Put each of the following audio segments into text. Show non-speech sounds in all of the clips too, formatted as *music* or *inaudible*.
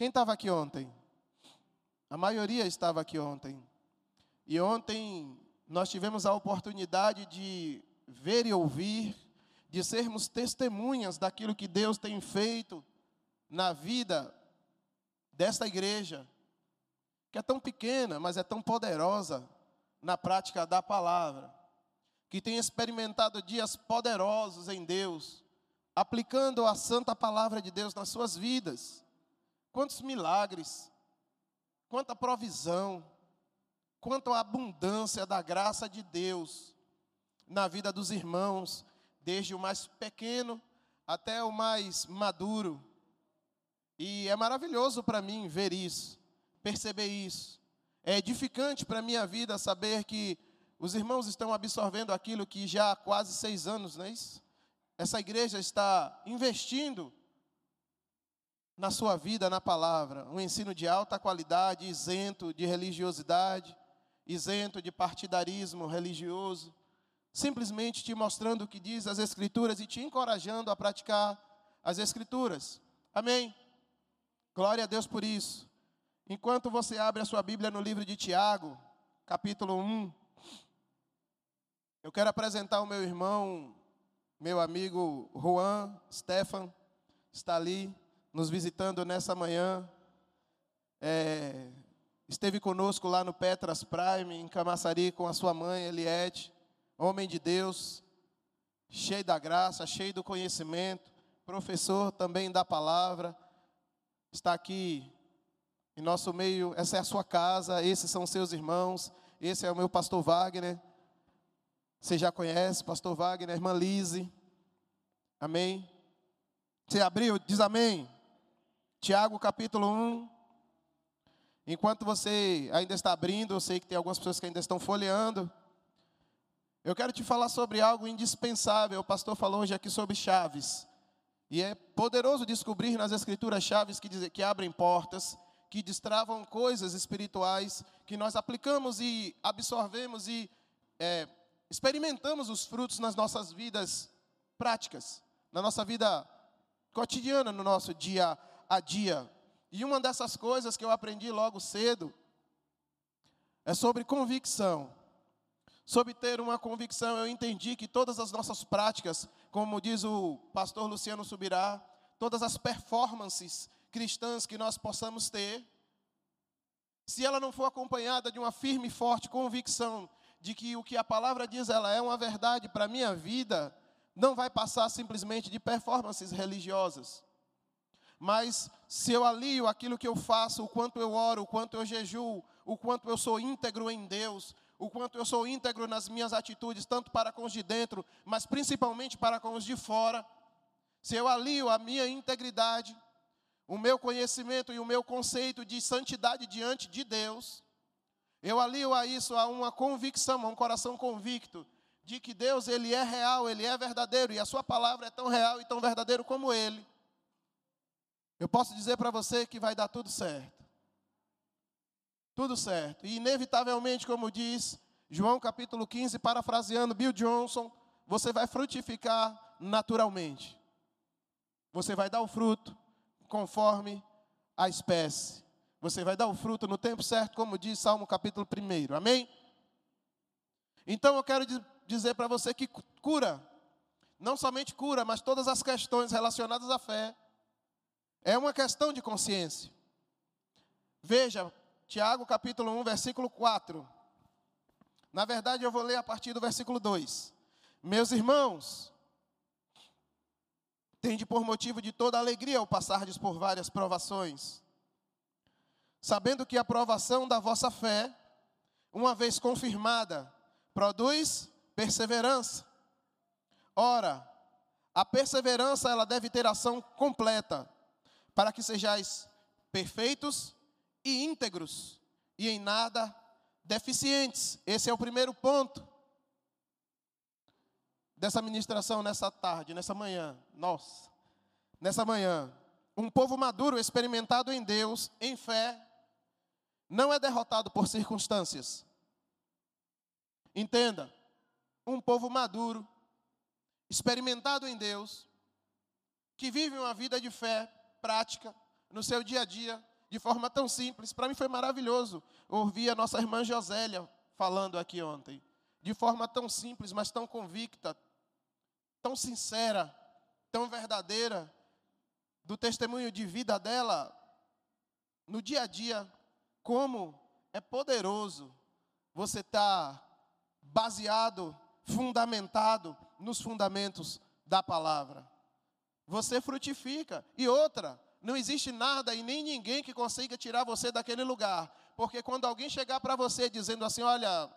Quem estava aqui ontem? A maioria estava aqui ontem. E ontem nós tivemos a oportunidade de ver e ouvir, de sermos testemunhas daquilo que Deus tem feito na vida desta igreja, que é tão pequena, mas é tão poderosa na prática da palavra, que tem experimentado dias poderosos em Deus, aplicando a santa palavra de Deus nas suas vidas. Quantos milagres, quanta provisão, quanto à abundância da graça de Deus na vida dos irmãos, desde o mais pequeno até o mais maduro. E é maravilhoso para mim ver isso, perceber isso. É edificante para a minha vida saber que os irmãos estão absorvendo aquilo que já há quase seis anos, não é isso? Essa igreja está investindo na sua vida, na palavra, um ensino de alta qualidade, isento de religiosidade, isento de partidarismo religioso, simplesmente te mostrando o que diz as Escrituras e te encorajando a praticar as Escrituras. Amém? Glória a Deus por isso. Enquanto você abre a sua Bíblia no livro de Tiago, capítulo 1, eu quero apresentar o meu irmão, meu amigo Juan Stefan, está ali nos visitando nessa manhã. É, Esteve conosco lá no Petras Prime, em Camaçari, com a sua mãe, Eliette, homem de Deus, cheio da graça, cheio do conhecimento, professor também da palavra, está aqui em nosso meio, essa é a sua casa, esses são seus irmãos, esse é o meu pastor Wagner, você já conhece, pastor Wagner, irmã Lise, amém? Você abriu, diz amém. Tiago capítulo 1, Enquanto você ainda está abrindo, eu sei que tem algumas pessoas que ainda estão folheando. Eu quero te falar sobre algo indispensável. O pastor falou hoje aqui sobre chaves. E é poderoso descobrir nas escrituras chaves que, dizem, que abrem portas, que destravam coisas espirituais, que nós aplicamos e absorvemos e é, experimentamos os frutos nas nossas vidas práticas, na nossa vida cotidiana, no nosso dia a dia. E uma dessas coisas que eu aprendi logo cedo é sobre convicção. Sobre ter uma convicção, eu entendi que todas as nossas práticas, como diz o pastor Luciano Subirá, todas as performances cristãs que nós possamos ter, se ela não for acompanhada de uma firme e forte convicção de que o que a palavra diz ela é uma verdade para a minha vida, não vai passar simplesmente de performances religiosas. Mas se eu alio aquilo que eu faço, o quanto eu oro, o quanto eu jejuo, o quanto eu sou íntegro em Deus, o quanto eu sou íntegro nas minhas atitudes, tanto para com os de dentro, mas principalmente para com os de fora, se eu alio a minha integridade, o meu conhecimento e o meu conceito de santidade diante de Deus, eu alio a isso a uma convicção, a um coração convicto de que Deus ele é real, ele é verdadeiro e a sua palavra é tão real e tão verdadeiro como ele. Eu posso dizer para você que vai dar tudo certo. Tudo certo. E inevitavelmente, como diz João capítulo 15, parafraseando Bill Johnson, você vai frutificar naturalmente. Você vai dar o fruto conforme a espécie. Você vai dar o fruto no tempo certo, como diz Salmo capítulo 1. Amém? Então eu quero dizer para você que cura, não somente cura, mas todas as questões relacionadas à fé, é uma questão de consciência. Veja, Tiago capítulo 1, versículo 4. Na verdade, eu vou ler a partir do versículo 2. Meus irmãos, tende por motivo de toda alegria o passardes por várias provações, sabendo que a provação da vossa fé, uma vez confirmada, produz perseverança. Ora, a perseverança ela deve ter ação completa, para que sejais perfeitos e íntegros e em nada deficientes. Esse é o primeiro ponto dessa ministração nessa tarde, nessa manhã. Nossa, nessa manhã. Um povo maduro, experimentado em Deus, em fé, não é derrotado por circunstâncias. Entenda, um povo maduro, experimentado em Deus, que vive uma vida de fé, prática, no seu dia a dia, de forma tão simples. Para mim foi maravilhoso ouvir a nossa irmã Josélia falando aqui ontem, de forma tão simples, mas tão convicta, tão sincera, tão verdadeira, do testemunho de vida dela no dia a dia, como é poderoso você estar tá baseado, fundamentado nos fundamentos da palavra. Você frutifica. E outra, não existe nada e nem ninguém que consiga tirar você daquele lugar. Porque quando alguém chegar para você dizendo assim: olha,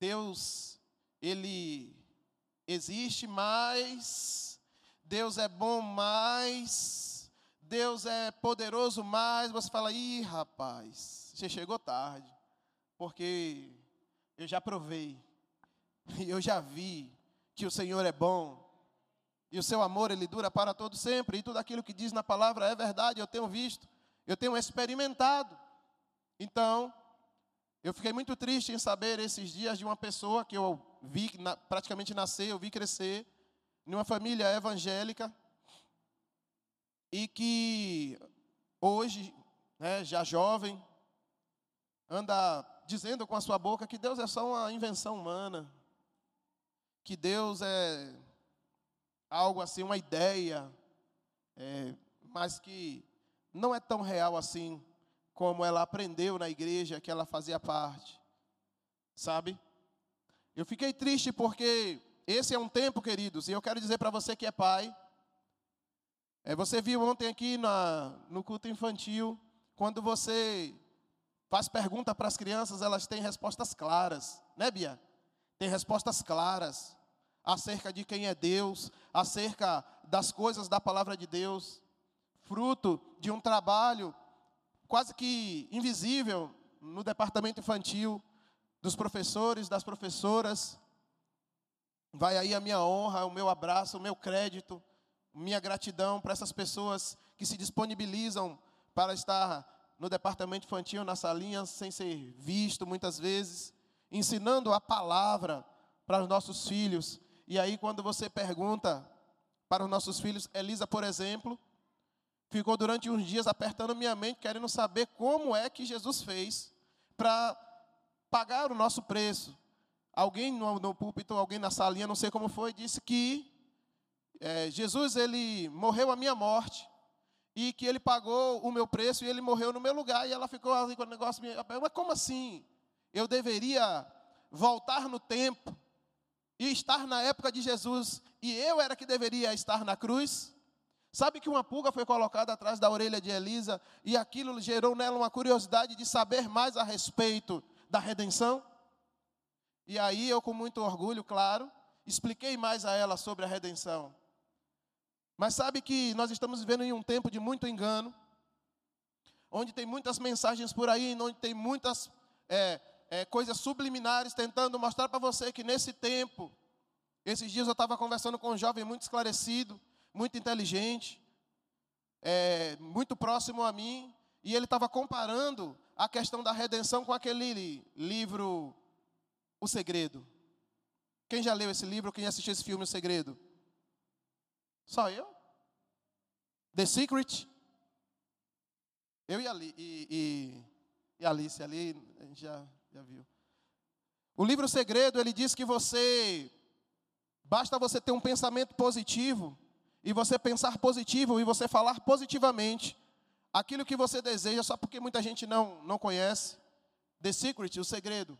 Deus, Ele existe, mas Deus é bom, mas Deus é poderoso, mas você fala: ih, rapaz, você chegou tarde. Porque eu já provei, *laughs* eu já vi que o Senhor é bom, e o seu amor, ele dura para todo sempre. E tudo aquilo que diz na palavra é verdade, eu tenho visto, eu tenho experimentado. Então, eu fiquei muito triste em saber esses dias de uma pessoa que eu vi praticamente nascer, eu vi crescer, em uma família evangélica, e que hoje, né, já jovem, anda dizendo com a sua boca que Deus é só uma invenção humana, que Deus é algo assim, uma ideia, é, mas que não é tão real assim como ela aprendeu na igreja que ela fazia parte, sabe? Eu fiquei triste porque esse é um tempo, queridos, e eu quero dizer para você que é pai. É, você viu ontem aqui na, no culto infantil, quando você faz pergunta para as crianças, elas têm respostas claras, né, Bia? Tem respostas claras acerca de quem é Deus, acerca das coisas da palavra de Deus, fruto de um trabalho quase que invisível no departamento infantil, dos professores, das professoras. Vai aí a minha honra, o meu abraço, o meu crédito, minha gratidão para essas pessoas que se disponibilizam para estar no departamento infantil, na salinha, sem ser visto muitas vezes, ensinando a palavra para os nossos filhos, e aí, quando você pergunta para os nossos filhos, Elisa, por exemplo, ficou durante uns dias apertando minha mente, querendo saber como é que Jesus fez para pagar o nosso preço. Alguém no, no púlpito, alguém na salinha, não sei como foi, disse que é, Jesus ele morreu a minha morte e que ele pagou o meu preço e ele morreu no meu lugar. E ela ficou ali com o negócio, mas como assim? Eu deveria voltar no tempo e estar na época de Jesus e eu era que deveria estar na cruz? Sabe que uma pulga foi colocada atrás da orelha de Elisa e aquilo gerou nela uma curiosidade de saber mais a respeito da redenção? E aí eu, com muito orgulho, claro, expliquei mais a ela sobre a redenção. Mas sabe que nós estamos vivendo em um tempo de muito engano, onde tem muitas mensagens por aí, onde tem muitas é, é, coisas subliminares, tentando mostrar para você que nesse tempo, esses dias eu estava conversando com um jovem muito esclarecido, muito inteligente, é, muito próximo a mim, e ele estava comparando a questão da redenção com aquele livro O Segredo. Quem já leu esse livro? Quem assistiu esse filme O Segredo? Só eu? The Secret? Eu e, Ali, e, e, e Alice ali, já já viu. O livro Segredo, ele diz que você basta você ter um pensamento positivo e você pensar positivo e você falar positivamente aquilo que você deseja, só porque muita gente não não conhece. The Secret, o segredo.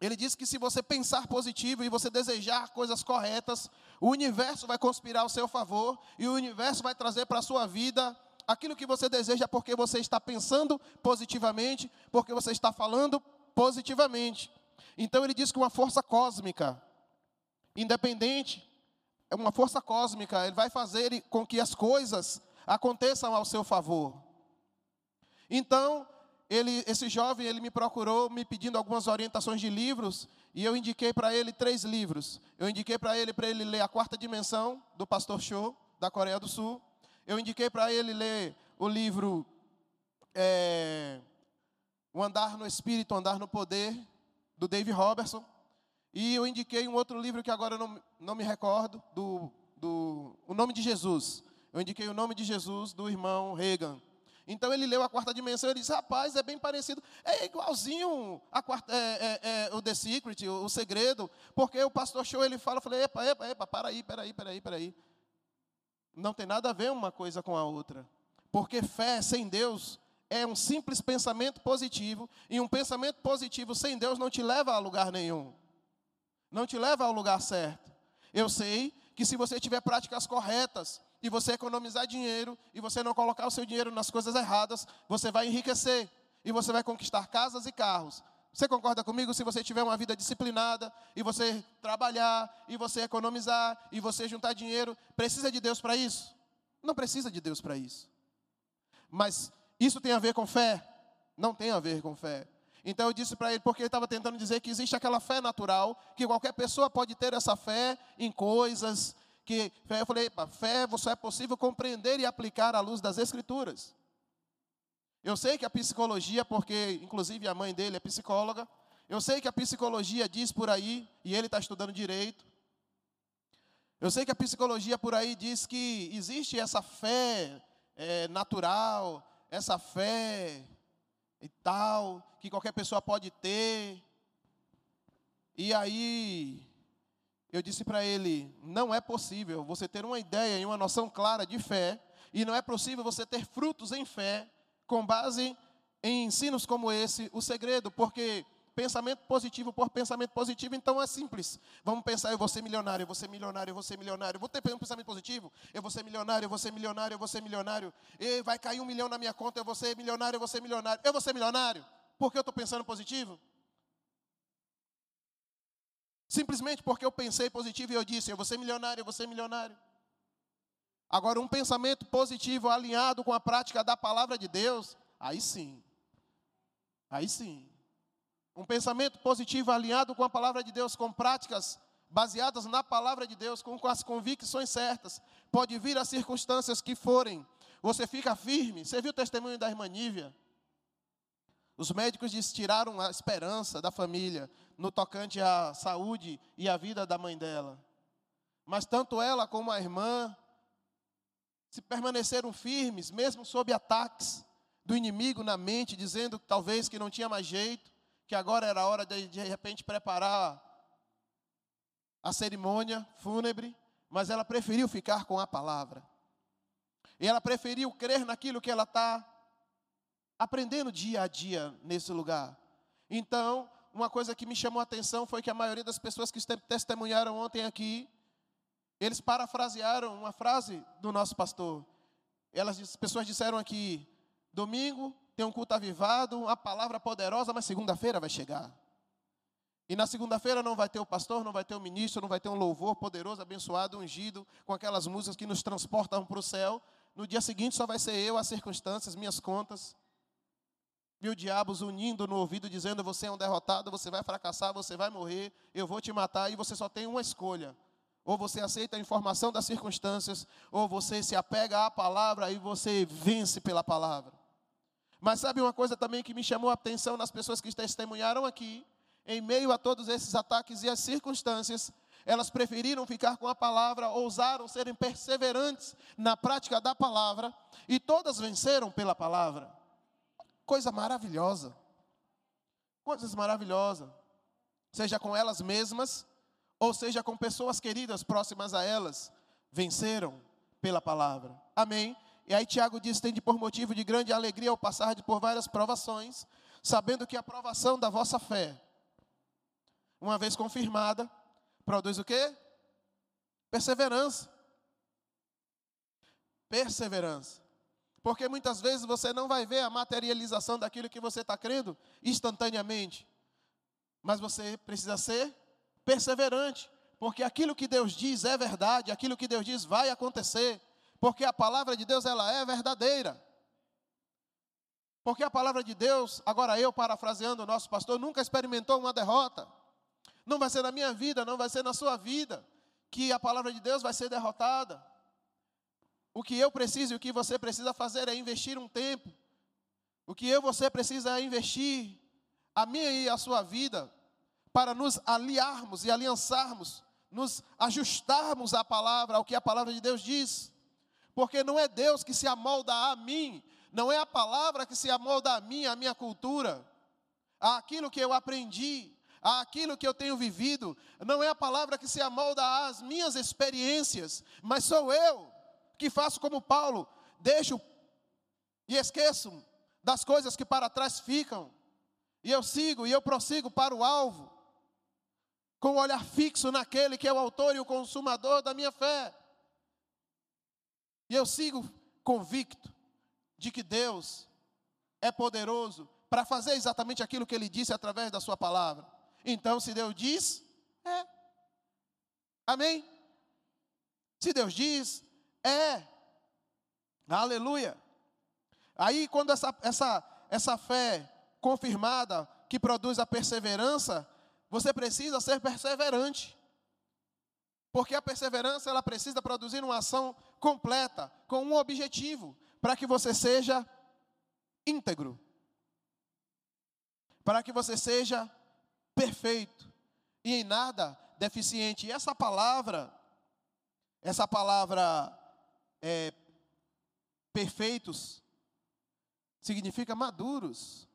Ele diz que se você pensar positivo e você desejar coisas corretas, o universo vai conspirar ao seu favor e o universo vai trazer para a sua vida aquilo que você deseja porque você está pensando positivamente, porque você está falando positivamente. Então ele diz que uma força cósmica, independente, é uma força cósmica, ele vai fazer com que as coisas aconteçam ao seu favor. Então, ele, esse jovem, ele me procurou me pedindo algumas orientações de livros, e eu indiquei para ele três livros. Eu indiquei para ele para ele ler A Quarta Dimensão do Pastor Cho, da Coreia do Sul. Eu indiquei para ele ler o livro é, o Andar no Espírito, o Andar no Poder, do Dave Robertson. E eu indiquei um outro livro que agora eu não, não me recordo, do, do O Nome de Jesus. Eu indiquei o nome de Jesus do irmão Reagan. Então ele leu a quarta dimensão e disse: Rapaz, é bem parecido. É igualzinho a quarta, é, é, é, o The Secret, o, o, segredo. Porque o pastor show ele fala: eu falei, Epa, epa, epa, para aí, peraí, peraí, peraí. Não tem nada a ver uma coisa com a outra. Porque fé sem Deus é um simples pensamento positivo. E um pensamento positivo sem Deus não te leva a lugar nenhum. Não te leva ao lugar certo. Eu sei que se você tiver práticas corretas, e você economizar dinheiro e você não colocar o seu dinheiro nas coisas erradas, você vai enriquecer e você vai conquistar casas e carros. Você concorda comigo? Se você tiver uma vida disciplinada e você trabalhar e você economizar e você juntar dinheiro, precisa de Deus para isso? Não precisa de Deus para isso. Mas isso tem a ver com fé? Não tem a ver com fé. Então eu disse para ele, porque ele estava tentando dizer que existe aquela fé natural, que qualquer pessoa pode ter essa fé em coisas, que eu falei, fé só é possível compreender e aplicar à luz das Escrituras. Eu sei que a psicologia, porque inclusive a mãe dele é psicóloga, eu sei que a psicologia diz por aí, e ele está estudando direito. Eu sei que a psicologia por aí diz que existe essa fé é, natural, essa fé e tal, que qualquer pessoa pode ter. E aí, eu disse para ele: não é possível você ter uma ideia e uma noção clara de fé, e não é possível você ter frutos em fé com base em ensinos como esse, o segredo, porque pensamento positivo por pensamento positivo, então é simples. Vamos pensar, eu vou ser milionário, eu vou ser milionário, eu vou ser milionário. Vou ter um pensamento positivo? Eu vou ser milionário, eu vou ser milionário, eu vou ser milionário. E vai cair um milhão na minha conta, eu vou ser milionário, eu vou ser milionário. Eu vou ser milionário? Porque eu estou pensando positivo? Simplesmente porque eu pensei positivo e eu disse, eu vou ser milionário, eu vou ser milionário. Agora, um pensamento positivo alinhado com a prática da palavra de Deus, aí sim. Aí sim. Um pensamento positivo alinhado com a palavra de Deus, com práticas baseadas na palavra de Deus, com, as convicções certas, pode vir as circunstâncias que forem. Você fica firme. Você viu o testemunho da irmã Nívia? Os médicos tiraram a esperança da família no tocante à saúde e à vida da mãe dela. Mas tanto ela como a irmã se permaneceram firmes, mesmo sob ataques do inimigo na mente, dizendo talvez que não tinha mais jeito, que agora era hora de de repente preparar a cerimônia fúnebre, mas ela preferiu ficar com a palavra. E ela preferiu crer naquilo que ela está aprendendo dia a dia nesse lugar. Então, uma coisa que me chamou a atenção foi que a maioria das pessoas que testemunharam ontem aqui, eles parafrasearam uma frase do nosso pastor. Elas, as pessoas disseram aqui: domingo tem um culto avivado, uma palavra poderosa, mas segunda-feira vai chegar. E na segunda-feira não vai ter o pastor, não vai ter o ministro, não vai ter um louvor poderoso, abençoado, ungido, com aquelas músicas que nos transportam para o céu. No dia seguinte só vai ser eu, as circunstâncias, minhas contas mil diabos unindo no ouvido, dizendo: Você é um derrotado, você vai fracassar, você vai morrer, eu vou te matar, e você só tem uma escolha. Ou você aceita a informação das circunstâncias, ou você se apega à palavra e você vence pela palavra. Mas sabe uma coisa também que me chamou a atenção nas pessoas que testemunharam aqui? Em meio a todos esses ataques e as circunstâncias, elas preferiram ficar com a palavra, ousaram serem perseverantes na prática da palavra, e todas venceram pela palavra. Coisa maravilhosa. Coisas maravilhosas. Seja com elas mesmas, ou seja com pessoas queridas próximas a elas, venceram pela palavra. Amém? E aí Tiago diz: tende por motivo de grande alegria ao passar por várias provações, sabendo que a provação da vossa fé, uma vez confirmada, produz o quê? Perseverança. Perseverança. Porque muitas vezes você não vai ver a materialização daquilo que você está crendo instantaneamente. Mas você precisa ser perseverante. Porque aquilo que Deus diz é verdade, aquilo que Deus diz vai acontecer. Porque a palavra de Deus ela é verdadeira. Porque a palavra de Deus, agora eu parafraseando o nosso pastor, nunca experimentou uma derrota. Não vai ser na minha vida, não vai ser na sua vida, que a palavra de Deus vai ser derrotada. O que eu preciso e o que você precisa fazer é investir um tempo. O que eu você precisa é investir a minha e a sua vida para nos aliarmos e aliançarmos, nos ajustarmos à palavra, ao que a palavra de Deus diz. porque não é Deus que se amolda a mim, não é a palavra que se amolda a mim, a minha cultura, aquilo que eu aprendi, aquilo que eu tenho vivido, não é a palavra que se amolda às minhas experiências, mas sou eu que faço como Paulo, deixo e esqueço das coisas que para trás ficam, e eu sigo e eu prossigo para o alvo, com o olhar fixo naquele que é o autor e o consumador da minha fé. E eu sigo convicto de que Deus é poderoso para fazer exatamente aquilo que ele disse através da sua palavra. Então, se Deus diz, é. Amém? Se Deus diz, é. Aleluia. Aí, quando essa, essa, essa fé confirmada, que produz a perseverança, você precisa ser perseverante. Porque a perseverança, ela precisa produzir uma ação completa, com um objetivo, para que você seja íntegro. Para que você seja perfeito e em nada deficiente. E essa palavra, essa palavra é, perfeitos, significa maduros.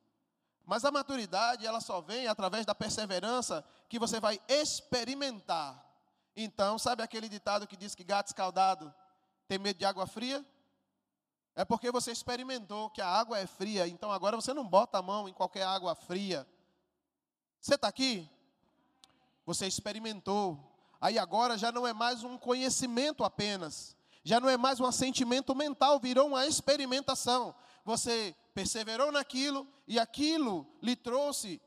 Mas a maturidade, ela só vem através da perseverança que você vai experimentar. Então, sabe aquele ditado que diz que gato escaldado tem medo de água fria? É porque você experimentou que a água é fria, então agora você não bota a mão em qualquer água fria. Você está aqui? Você experimentou. Aí agora já não é mais um conhecimento apenas, já não é mais um assentimento mental, virou uma experimentação. Você perseverou naquilo e aquilo lhe trouxe,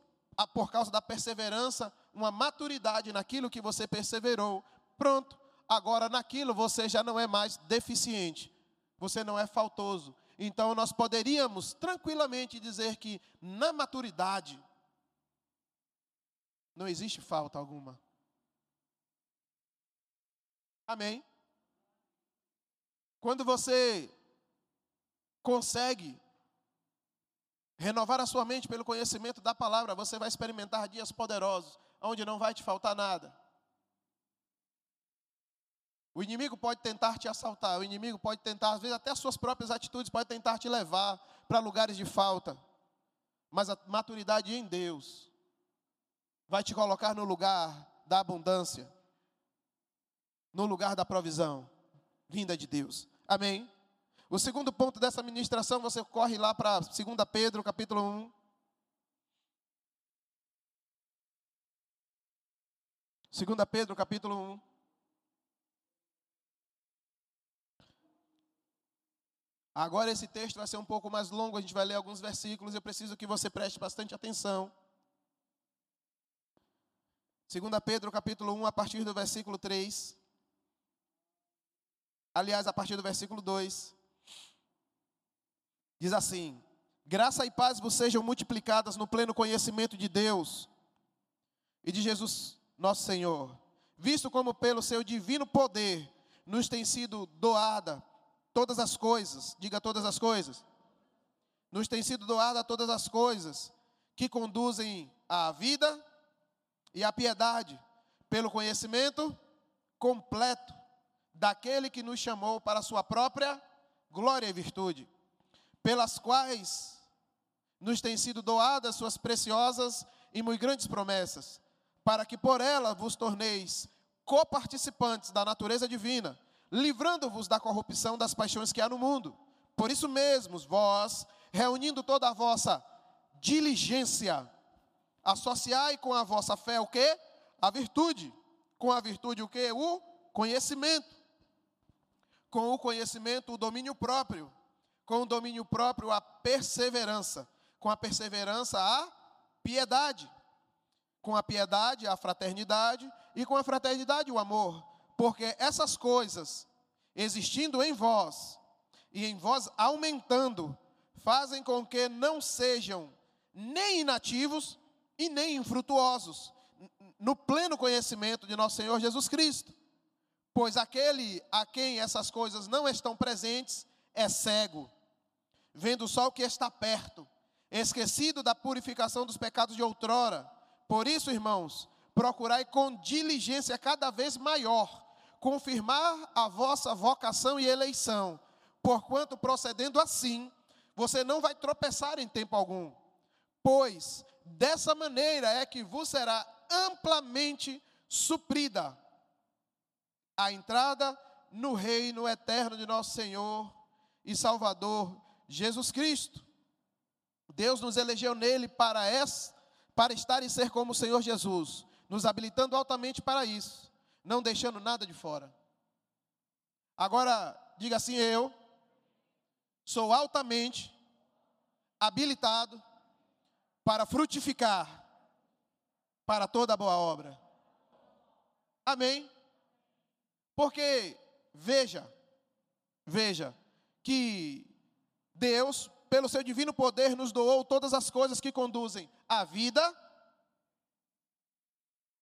por causa da perseverança, uma maturidade naquilo que você perseverou. Pronto, agora naquilo você já não é mais deficiente, você não é faltoso. Então nós poderíamos tranquilamente dizer que na maturidade não existe falta alguma. Amém? Quando você consegue renovar a sua mente pelo conhecimento da palavra, você vai experimentar dias poderosos, onde não vai te faltar nada. O inimigo pode tentar te assaltar, o inimigo pode tentar, às vezes, até as suas próprias atitudes, pode tentar te levar para lugares de falta. Mas a maturidade em Deus vai te colocar no lugar da abundância, no lugar da provisão vinda de Deus. Amém? O segundo ponto dessa ministração, você corre lá para 2 Pedro, capítulo 1. Segunda Pedro, capítulo 1. Agora esse texto vai ser um pouco mais longo, a gente vai ler alguns versículos, eu preciso que você preste bastante atenção. 2 Pedro, capítulo 1, a partir do versículo 3. Aliás, a partir do versículo 2. Diz assim: Graça e paz vos sejam multiplicadas no pleno conhecimento de Deus e de Jesus, nosso Senhor, visto como pelo seu divino poder nos tem sido doada todas as coisas, diga todas as coisas, nos tem sido doada todas as coisas que conduzem à vida e à piedade, pelo conhecimento completo daquele que nos chamou para a sua própria glória e virtude pelas quais nos têm sido doadas suas preciosas e muito grandes promessas, para que por ela vos torneis coparticipantes da natureza divina, livrando-vos da corrupção das paixões que há no mundo. Por isso mesmo, vós, reunindo toda a vossa diligência, associai com a vossa fé o que? A virtude. Com a virtude o que? O conhecimento. Com o conhecimento, o domínio próprio com o domínio próprio, a perseverança, com a perseverança, a piedade, com a piedade, a fraternidade, e com a fraternidade, o amor, porque essas coisas, existindo em vós, e em vós aumentando, fazem com que não sejam nem inativos e nem infrutuosos, no pleno conhecimento de nosso Senhor Jesus Cristo. Pois aquele a quem essas coisas não estão presentes é cego, vendo o que está perto, esquecido da purificação dos pecados de outrora. Por isso, irmãos, procurai com diligência cada vez maior confirmar a vossa vocação e eleição, porquanto procedendo assim, você não vai tropeçar em tempo algum, pois dessa maneira é que vos será amplamente suprida a entrada no reino eterno de nosso Senhor e Salvador Jesus Cristo. Deus nos elegeu nele para, essa, para estar e ser como o Senhor Jesus, nos habilitando altamente para isso, não deixando nada de fora. Agora, diga assim: eu sou altamente habilitado para frutificar para toda boa obra. Amém? Porque, veja, veja, que Deus, pelo seu divino poder, nos doou todas as coisas que conduzem à vida.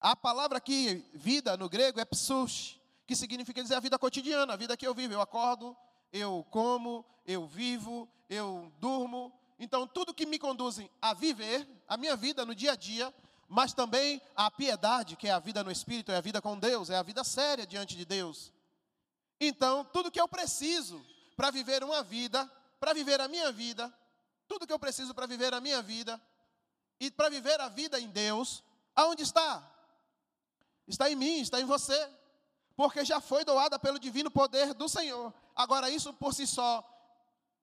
A palavra aqui, vida, no grego, é psush, que significa dizer a vida cotidiana, a vida que eu vivo. Eu acordo, eu como, eu vivo, eu durmo. Então, tudo que me conduzem a viver, a minha vida no dia a dia, mas também a piedade, que é a vida no Espírito, é a vida com Deus, é a vida séria diante de Deus. Então, tudo que eu preciso para viver uma vida, para viver a minha vida, tudo que eu preciso para viver a minha vida e para viver a vida em Deus, aonde está? Está em mim, está em você, porque já foi doada pelo divino poder do Senhor. Agora, isso por si só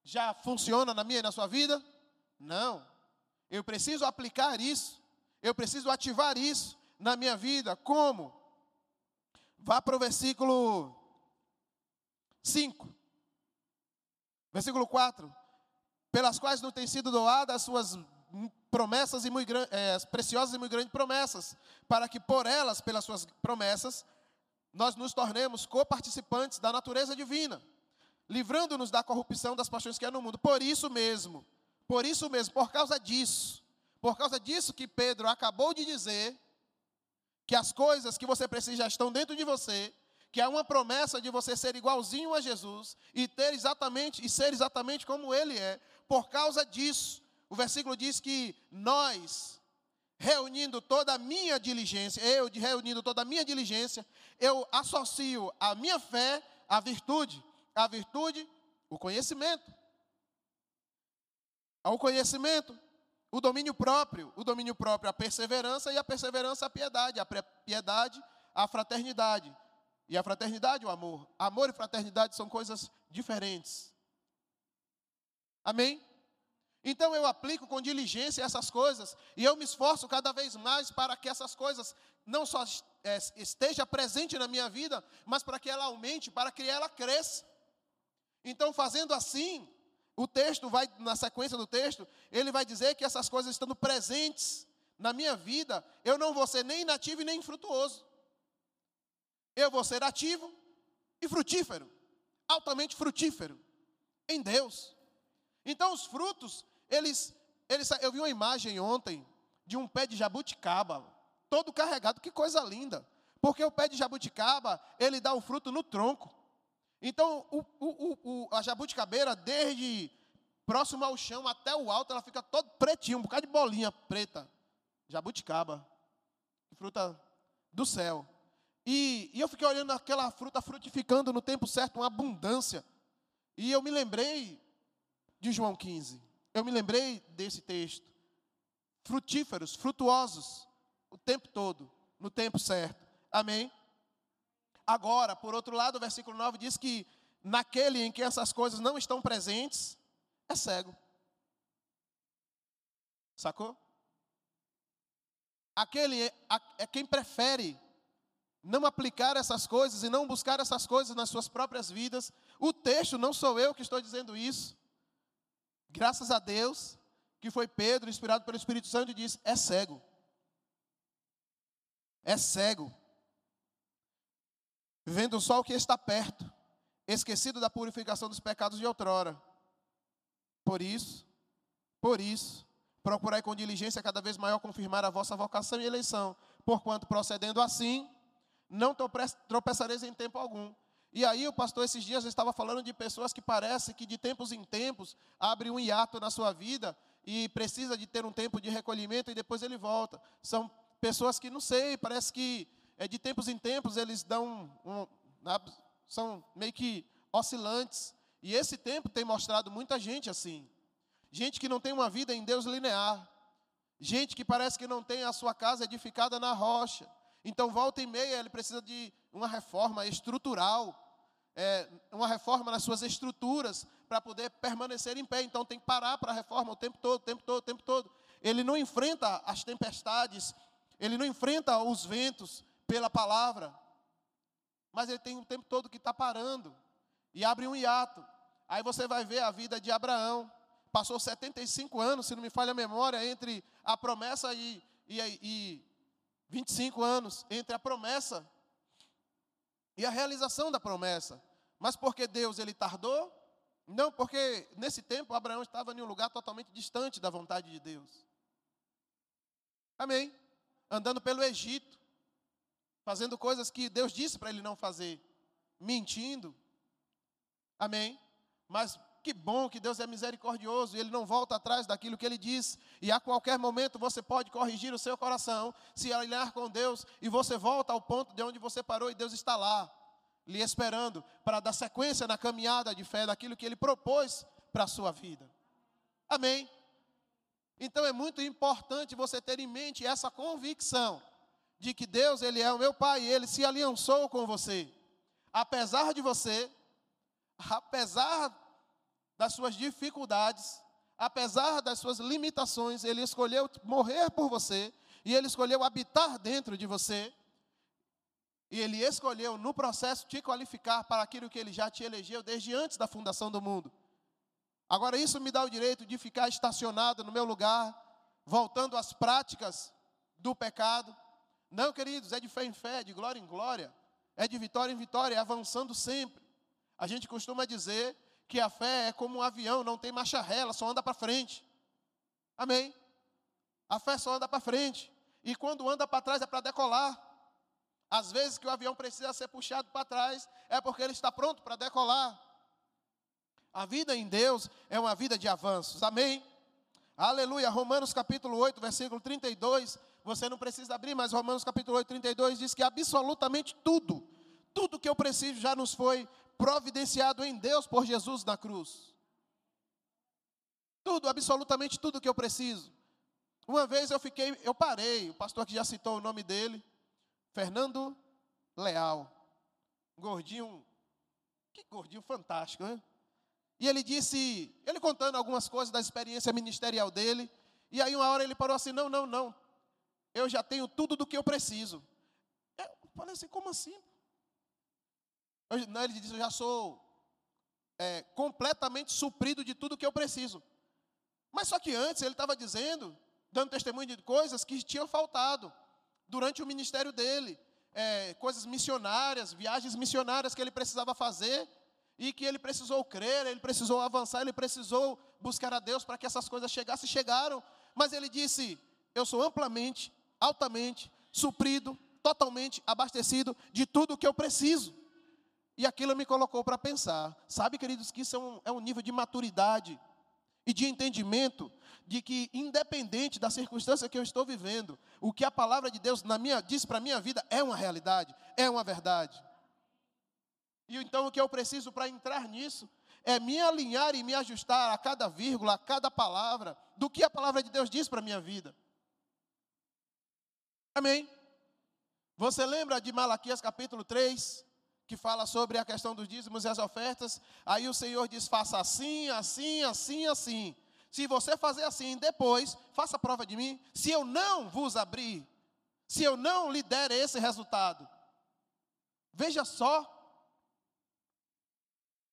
já funciona na minha e na sua vida? Não. Eu preciso aplicar isso eu preciso ativar isso na minha vida. Como? Vá para o versículo 5. Versículo 4. Pelas quais não têm sido doadas as suas promessas e muito, é, preciosas e muito grandes promessas, para que por elas, pelas suas promessas, nós nos tornemos coparticipantes da natureza divina, livrando-nos da corrupção das paixões que há no mundo. Por isso mesmo, por isso mesmo, por causa disso, por causa disso que Pedro acabou de dizer, que as coisas que você precisa já estão dentro de você, que há uma promessa de você ser igualzinho a Jesus e ter exatamente e ser exatamente como ele é. Por causa disso, o versículo diz que nós reunindo toda a minha diligência, eu reunindo toda a minha diligência, eu associo a minha fé à virtude, a virtude, o conhecimento. Ao conhecimento, o domínio próprio, o domínio próprio, a perseverança, e a perseverança, a piedade, a piedade, a fraternidade. E a fraternidade, o amor. Amor e fraternidade são coisas diferentes. Amém? Então eu aplico com diligência essas coisas e eu me esforço cada vez mais para que essas coisas não só é, esteja presente na minha vida, mas para que ela aumente, para que ela cresça. Então, fazendo assim, o texto vai, na sequência do texto, ele vai dizer que essas coisas estando presentes na minha vida, eu não vou ser nem inativo e nem infrutuoso. Eu vou ser ativo e frutífero, altamente frutífero em Deus. Então os frutos, eles, eles eu vi uma imagem ontem de um pé de jabuticaba, todo carregado, que coisa linda. Porque o pé de jabuticaba, ele dá o fruto no tronco. Então, o, o, o, a jabuticabeira, desde próximo ao chão até o alto, ela fica todo pretinho, um bocado de bolinha preta. Jabuticaba. Fruta do céu. E, e eu fiquei olhando aquela fruta frutificando no tempo certo, uma abundância. E eu me lembrei de João 15. Eu me lembrei desse texto. Frutíferos, frutuosos, o tempo todo, no tempo certo. Amém? Agora, por outro lado, o versículo 9 diz que naquele em que essas coisas não estão presentes, é cego. Sacou? Aquele é, é quem prefere não aplicar essas coisas e não buscar essas coisas nas suas próprias vidas. O texto, não sou eu que estou dizendo isso. Graças a Deus, que foi Pedro, inspirado pelo Espírito Santo, e disse: é cego. É cego vendo só o que está perto, esquecido da purificação dos pecados de outrora. Por isso, por isso, procurai com diligência cada vez maior confirmar a vossa vocação e eleição, porquanto procedendo assim, não tropeçareis em tempo algum. E aí o pastor esses dias estava falando de pessoas que parece que de tempos em tempos abre um hiato na sua vida e precisa de ter um tempo de recolhimento e depois ele volta. São pessoas que não sei, parece que é, de tempos em tempos eles dão um, né? são meio que oscilantes. E esse tempo tem mostrado muita gente assim. Gente que não tem uma vida em Deus linear. Gente que parece que não tem a sua casa edificada na rocha. Então, volta e meia, ele precisa de uma reforma estrutural, é, uma reforma nas suas estruturas, para poder permanecer em pé. Então, tem que parar para a reforma o tempo todo, o tempo todo, o tempo todo. Ele não enfrenta as tempestades, ele não enfrenta os ventos pela palavra, mas ele tem o tempo todo que está parando e abre um hiato. Aí você vai ver a vida de Abraão. Passou 75 anos, se não me falha a memória, entre a promessa e, e, e 25 anos, entre a promessa e a realização da promessa. Mas porque Deus ele tardou? Não, porque nesse tempo Abraão estava em um lugar totalmente distante da vontade de Deus. Amém. Andando pelo Egito, fazendo coisas que Deus disse para ele não fazer, mentindo. Amém? Mas que bom que Deus é misericordioso e Ele não volta atrás daquilo que Ele diz. E a qualquer momento você pode corrigir o seu coração, se alinhar com Deus e você volta ao ponto de onde você parou e Deus está lá, lhe esperando para dar sequência na caminhada de fé daquilo que Ele propôs para a sua vida. Amém? Então é muito importante você ter em mente essa convicção de que Deus, Ele é o meu Pai, e Ele se aliançou com você. Apesar de você, apesar das suas dificuldades, apesar das suas limitações, Ele escolheu morrer por você, e Ele escolheu habitar dentro de você, e Ele escolheu, no processo, te qualificar para aquilo que Ele já te elegeu desde antes da fundação do mundo. Agora, isso me dá o direito de ficar estacionado no meu lugar, voltando às práticas do pecado, não, queridos, é de fé em fé, de glória em glória, é de vitória em vitória, é avançando sempre. A gente costuma dizer que a fé é como um avião, não tem marcha ré, ela só anda para frente. Amém? A fé só anda para frente. E quando anda para trás é para decolar. Às vezes que o avião precisa ser puxado para trás, é porque ele está pronto para decolar. A vida em Deus é uma vida de avanços. Amém? Aleluia. Romanos capítulo 8, versículo 32 você não precisa abrir, mas Romanos capítulo 8, 32 diz que absolutamente tudo, tudo que eu preciso já nos foi providenciado em Deus por Jesus na cruz. Tudo, absolutamente tudo que eu preciso. Uma vez eu fiquei, eu parei, o pastor que já citou o nome dele, Fernando Leal. Gordinho, que gordinho fantástico, né? E ele disse, ele contando algumas coisas da experiência ministerial dele, e aí uma hora ele parou assim: não, não, não, eu já tenho tudo do que eu preciso. Eu falei assim, como assim? Não, ele disse, eu já sou é, completamente suprido de tudo que eu preciso. Mas só que antes ele estava dizendo, dando testemunho de coisas que tinham faltado durante o ministério dele. É, coisas missionárias, viagens missionárias que ele precisava fazer e que ele precisou crer, ele precisou avançar, ele precisou buscar a Deus para que essas coisas chegassem, chegaram. Mas ele disse: Eu sou amplamente altamente suprido, totalmente abastecido de tudo o que eu preciso. E aquilo me colocou para pensar. Sabe, queridos, que isso é um, é um nível de maturidade e de entendimento de que, independente da circunstância que eu estou vivendo, o que a palavra de Deus na minha, diz para a minha vida é uma realidade, é uma verdade. E então o que eu preciso para entrar nisso é me alinhar e me ajustar a cada vírgula, a cada palavra, do que a palavra de Deus diz para a minha vida. Amém. Você lembra de Malaquias capítulo 3, que fala sobre a questão dos dízimos e as ofertas? Aí o Senhor diz: faça assim, assim, assim, assim. Se você fazer assim, depois, faça prova de mim. Se eu não vos abrir, se eu não lhe der esse resultado, veja só.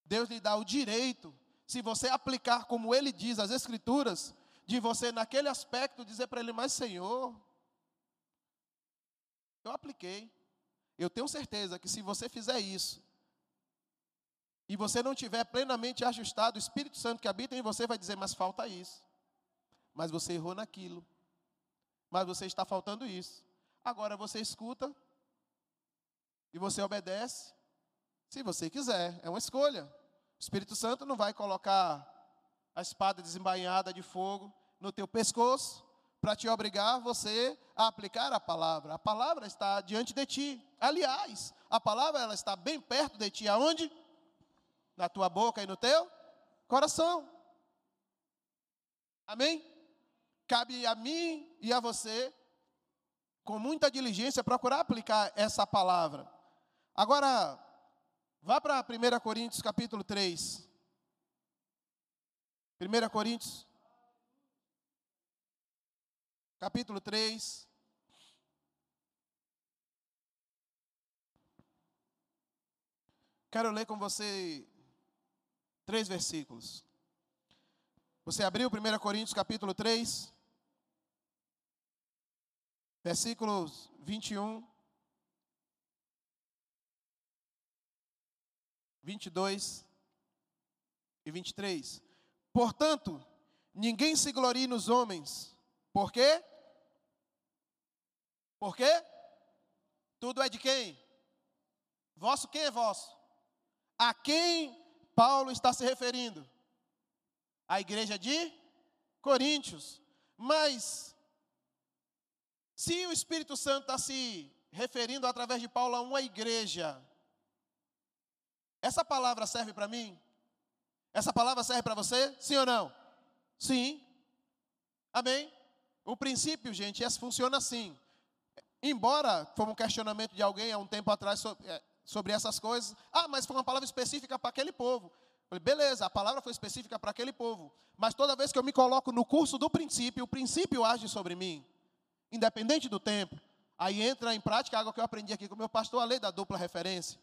Deus lhe dá o direito, se você aplicar como ele diz as Escrituras, de você naquele aspecto dizer para ele: Mas Senhor, eu apliquei. Eu tenho certeza que se você fizer isso, e você não tiver plenamente ajustado, o Espírito Santo que habita em você vai dizer: Mas falta isso. Mas você errou naquilo. Mas você está faltando isso. Agora você escuta e você obedece, se você quiser, é uma escolha. O Espírito Santo não vai colocar a espada desembainhada de fogo no teu pescoço para te obrigar você a aplicar a palavra. A palavra está diante de ti. Aliás, a palavra ela está bem perto de ti. Aonde? Na tua boca e no teu coração. Amém? Cabe a mim e a você, com muita diligência, procurar aplicar essa palavra. Agora, vá para 1 Coríntios capítulo 3. 1 Coríntios capítulo 3. Quero ler com você três versículos. Você abriu 1 Coríntios capítulo 3, versículos 21, 22 e 23. Portanto, ninguém se glorie nos homens, por quê? Por quê? Tudo é de quem? Vosso quem é vosso? A quem Paulo está se referindo? A igreja de Coríntios. Mas, se o Espírito Santo está se referindo através de Paulo a uma igreja, essa palavra serve para mim? Essa palavra serve para você? Sim ou não? Sim. Amém? O princípio, gente, é, funciona assim. Embora foi um questionamento de alguém há um tempo atrás sobre, é, sobre essas coisas, ah, mas foi uma palavra específica para aquele povo. Falei, beleza, a palavra foi específica para aquele povo, mas toda vez que eu me coloco no curso do princípio, o princípio age sobre mim, independente do tempo. Aí entra em prática algo que eu aprendi aqui com o meu pastor, a lei da dupla referência.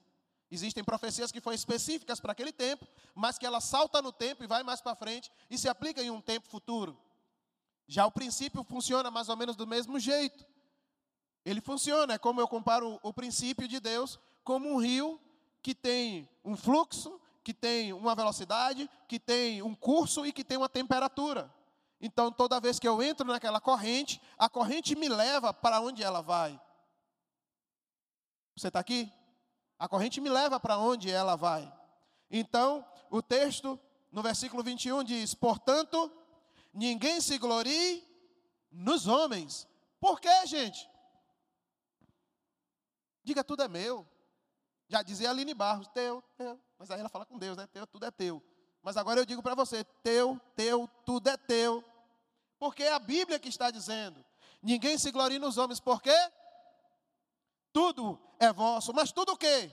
Existem profecias que foram específicas para aquele tempo, mas que ela salta no tempo e vai mais para frente e se aplica em um tempo futuro. Já o princípio funciona mais ou menos do mesmo jeito. Ele funciona, é como eu comparo o princípio de Deus como um rio que tem um fluxo, que tem uma velocidade, que tem um curso e que tem uma temperatura. Então, toda vez que eu entro naquela corrente, a corrente me leva para onde ela vai. Você está aqui? A corrente me leva para onde ela vai. Então, o texto, no versículo 21, diz: Portanto, Ninguém se glorie nos homens. Por quê, gente? Diga tudo é meu. Já dizia Aline Barros, teu, teu. Mas aí ela fala com Deus, né? Teu, tudo é teu. Mas agora eu digo para você, teu, teu, tudo é teu. Porque é a Bíblia que está dizendo. Ninguém se glorie nos homens, por quê? Tudo é vosso. Mas tudo o quê?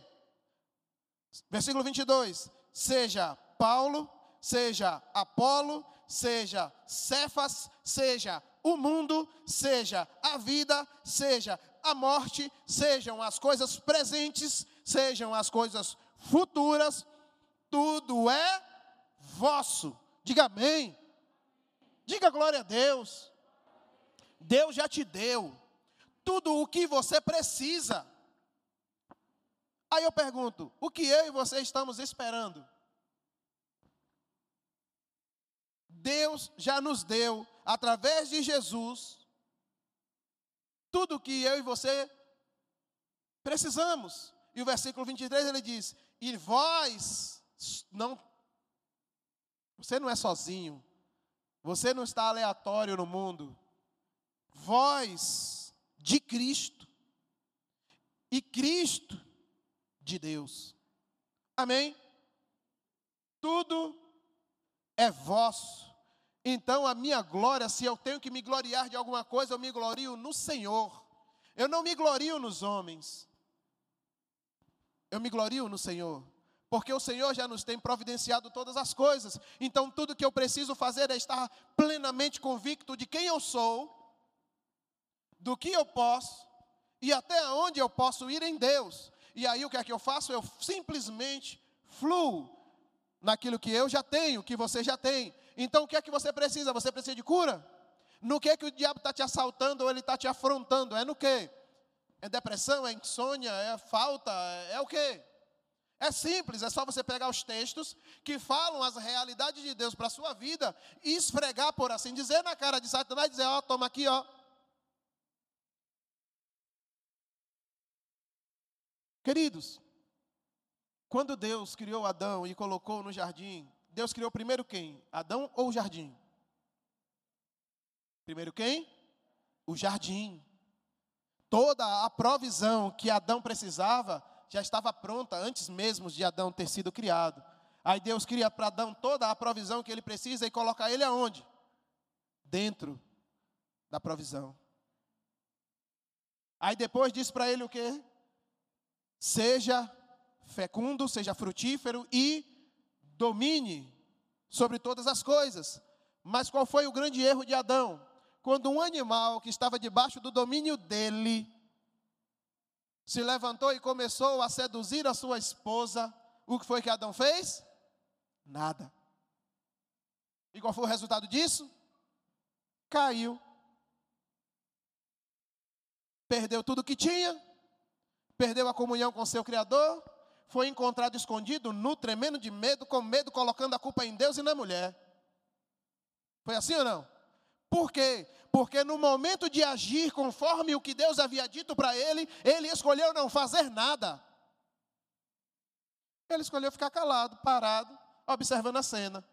Versículo 22. Seja Paulo, seja Apolo, seja Cefas, seja o mundo, seja a vida, seja a morte, sejam as coisas presentes, sejam as coisas futuras, tudo é vosso. Diga amém. Diga glória a Deus. Deus já te deu tudo o que você precisa. Aí eu pergunto: o que eu e você estamos esperando? Deus já nos deu, através de Jesus, tudo que eu e você precisamos. E o versículo 23 ele diz: E vós não. Você não é sozinho. Você não está aleatório no mundo. Vós de Cristo. E Cristo de Deus. Amém? Tudo é vosso. Então a minha glória, se eu tenho que me gloriar de alguma coisa, eu me glorio no Senhor. Eu não me glorio nos homens. Eu me glorio no Senhor. Porque o Senhor já nos tem providenciado todas as coisas. Então tudo que eu preciso fazer é estar plenamente convicto de quem eu sou, do que eu posso e até onde eu posso ir em Deus. E aí o que é que eu faço? Eu simplesmente fluo naquilo que eu já tenho, que você já tem. Então o que é que você precisa? Você precisa de cura? No que é que o diabo está te assaltando ou ele está te afrontando? É no que? É depressão, é insônia, é falta, é, o que? É simples, é só você pegar os textos que falam as realidades de Deus para a sua vida e esfregar, por assim dizer, na cara de Satanás e dizer, ó, oh, toma aqui, ó. Queridos, quando Deus criou Adão e colocou no jardim Deus criou primeiro quem? Adão ou o jardim? Primeiro quem? o jardim. Toda a provisão que Adão precisava já estava pronta antes mesmo de Adão ter sido criado. Aí Deus cria para Adão toda a provisão que ele precisa e coloca ele aonde? Dentro da provisão. Aí depois diz para ele o quê? Seja fecundo, seja frutífero e domine sobre todas as coisas. Mas qual foi o grande erro de Adão? Quando um animal que estava debaixo do domínio dele se levantou e começou a seduzir a sua esposa, o que foi que Adão fez? Nada. E qual foi o resultado disso? Caiu. Perdeu tudo que tinha, perdeu a comunhão com seu Criador, foi encontrado escondido, nu, tremendo de medo, com medo, colocando a culpa em Deus e na mulher. Foi assim ou não? Por quê? Porque no momento de agir conforme o que Deus havia dito para ele, ele escolheu não fazer nada. Ele escolheu ficar calado, parado, observando a cena.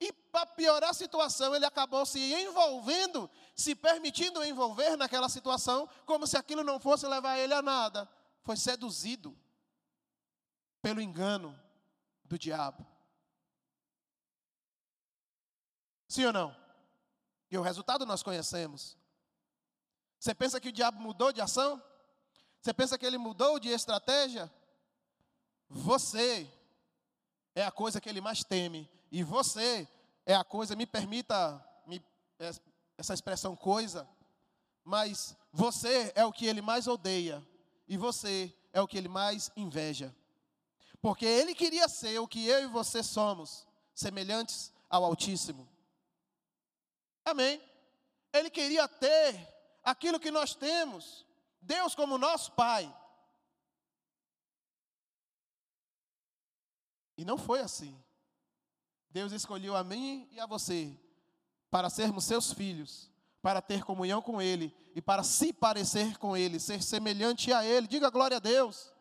E para piorar a situação, ele acabou se envolvendo, se permitindo envolver naquela situação, como se aquilo não fosse levar ele a nada. Foi seduzido pelo engano do diabo. Sim ou não? E o resultado nós conhecemos. Você pensa que o diabo mudou de ação? Você pensa que ele mudou de estratégia? Você é a coisa que ele mais teme. E você é a coisa, me permita me, essa expressão coisa, mas você é o que ele mais odeia. E você é o que ele mais inveja. Porque ele queria ser o que eu e você somos, semelhantes ao Altíssimo. Amém. Ele queria ter aquilo que nós temos, Deus como nosso Pai. E não foi assim. Deus escolheu a mim e a você para sermos seus filhos, para ter comunhão com Ele e para se parecer com Ele, ser semelhante a Ele. Diga glória a Deus.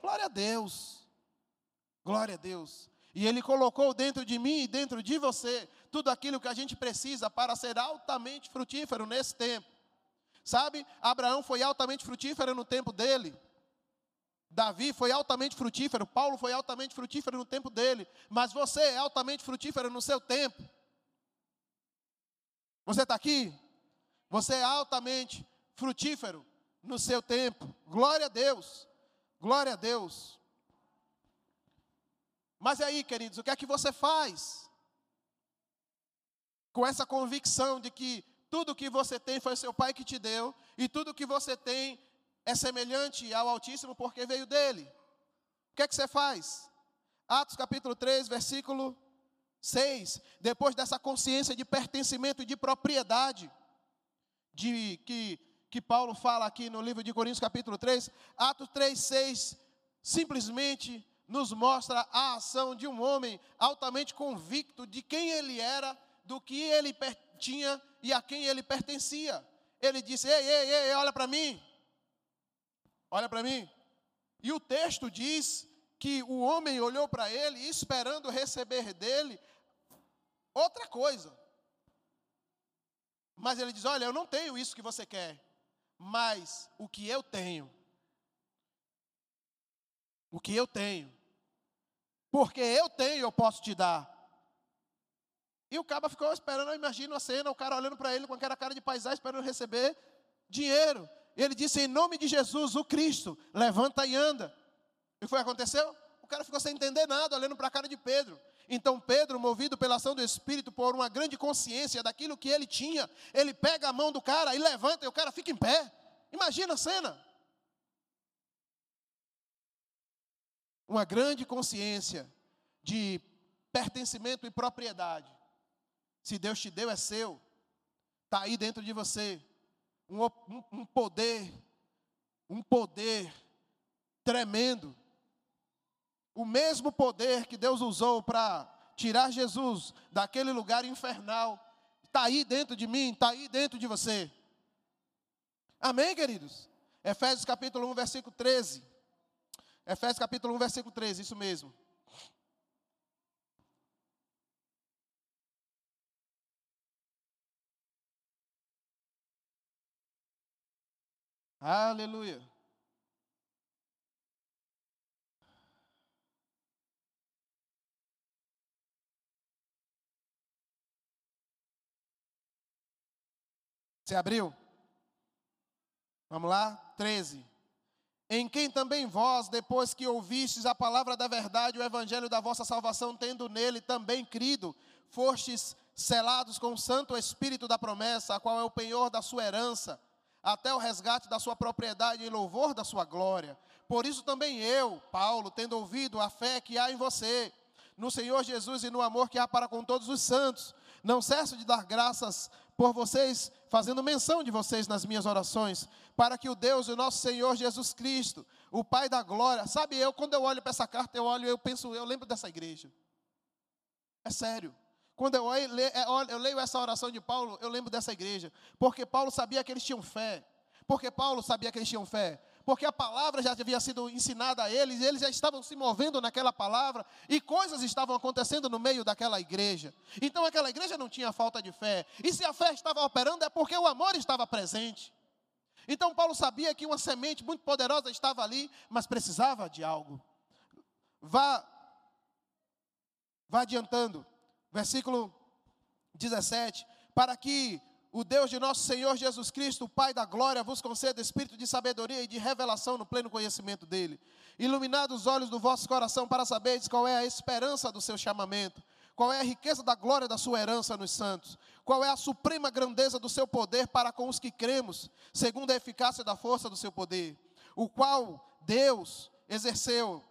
Glória a Deus. Glória a Deus. E Ele colocou dentro de mim e dentro de você tudo aquilo que a gente precisa para ser altamente frutífero nesse tempo. Sabe, Abraão foi altamente frutífero no tempo dele. Davi foi altamente frutífero, Paulo foi altamente frutífero no tempo dele, mas você é altamente frutífero no seu tempo. Você está aqui? Você é altamente frutífero no seu tempo. Glória a Deus. Glória a Deus. Mas aí, queridos, o que é que você faz? Com essa convicção de que tudo que você tem foi seu pai que te deu, e tudo que você tem é semelhante ao Altíssimo porque veio dele. O que é que você faz? Atos capítulo 3, versículo 6. Depois dessa consciência de pertencimento e de propriedade, de que, que Paulo fala aqui no livro de Coríntios, capítulo 3, Atos 3, 6, simplesmente nos mostra a ação de um homem altamente convicto de quem ele era, do que ele tinha e a quem ele pertencia. Ele disse: Ei, ei, ei, olha para mim. Olha para mim. E o texto diz que o homem olhou para ele esperando receber dele outra coisa. Mas ele diz: Olha, eu não tenho isso que você quer, mas o que eu tenho, o que eu tenho, porque eu tenho, eu posso te dar. E o caba ficou esperando, eu imagino a cena, o cara olhando para ele com aquela cara de paisagem, esperando receber dinheiro. E ele disse: Em nome de Jesus, o Cristo, levanta e anda. E foi aconteceu? O cara ficou sem entender nada, olhando para a cara de Pedro. Então Pedro, movido pela ação do Espírito, por uma grande consciência daquilo que ele tinha, ele pega a mão do cara e levanta, e o cara fica em pé. Imagina a cena. Uma grande consciência de pertencimento e propriedade. Se Deus te deu, é seu. Está aí dentro de você. Um, um, um poder, um poder tremendo. O mesmo poder que Deus usou para tirar Jesus daquele lugar infernal, está aí dentro de mim, está aí dentro de você. Amém, queridos? Efésios capítulo 1, versículo 13. Efésios capítulo 1, versículo 13, isso mesmo. Aleluia. Você abriu? Vamos lá? 13. Em quem também vós, depois que ouvistes a palavra da verdade, o evangelho da vossa salvação, tendo nele também crido, fostes selados com o Santo Espírito da promessa, a qual é o penhor da sua herança, até o resgate da sua propriedade em louvor da sua glória. Por isso também eu, Paulo, tendo ouvido a fé que há em você, no Senhor Jesus e no amor que há para com todos os santos, não cesso de dar graças por vocês, fazendo menção de vocês nas minhas orações, para que o Deus, o nosso Senhor Jesus Cristo, o Pai da glória, sabe, eu quando eu olho para essa carta, eu olho, eu penso, eu lembro dessa igreja. É sério. Quando eu, é, eu leio essa oração de Paulo, eu lembro dessa igreja. Porque Paulo sabia que eles tinham fé. Porque Paulo sabia que eles tinham fé. Porque a palavra já havia sido ensinada a eles, e eles já estavam se movendo naquela palavra, e coisas estavam acontecendo no meio daquela igreja. Então aquela igreja não tinha falta de fé. E se a fé estava operando, é porque o amor estava presente. Então Paulo sabia que uma semente muito poderosa estava ali, mas precisava de algo. Vá, vá adiantando versículo 17: Para que o Deus de nosso Senhor Jesus Cristo, o Pai da glória, vos conceda espírito de sabedoria e de revelação no pleno conhecimento dele. Iluminados os olhos do vosso coração para saberes qual é a esperança do seu chamamento, qual é a riqueza da glória da sua herança nos santos, qual é a suprema grandeza do seu poder para com os que cremos, segundo a eficácia da força do seu poder, o qual Deus exerceu,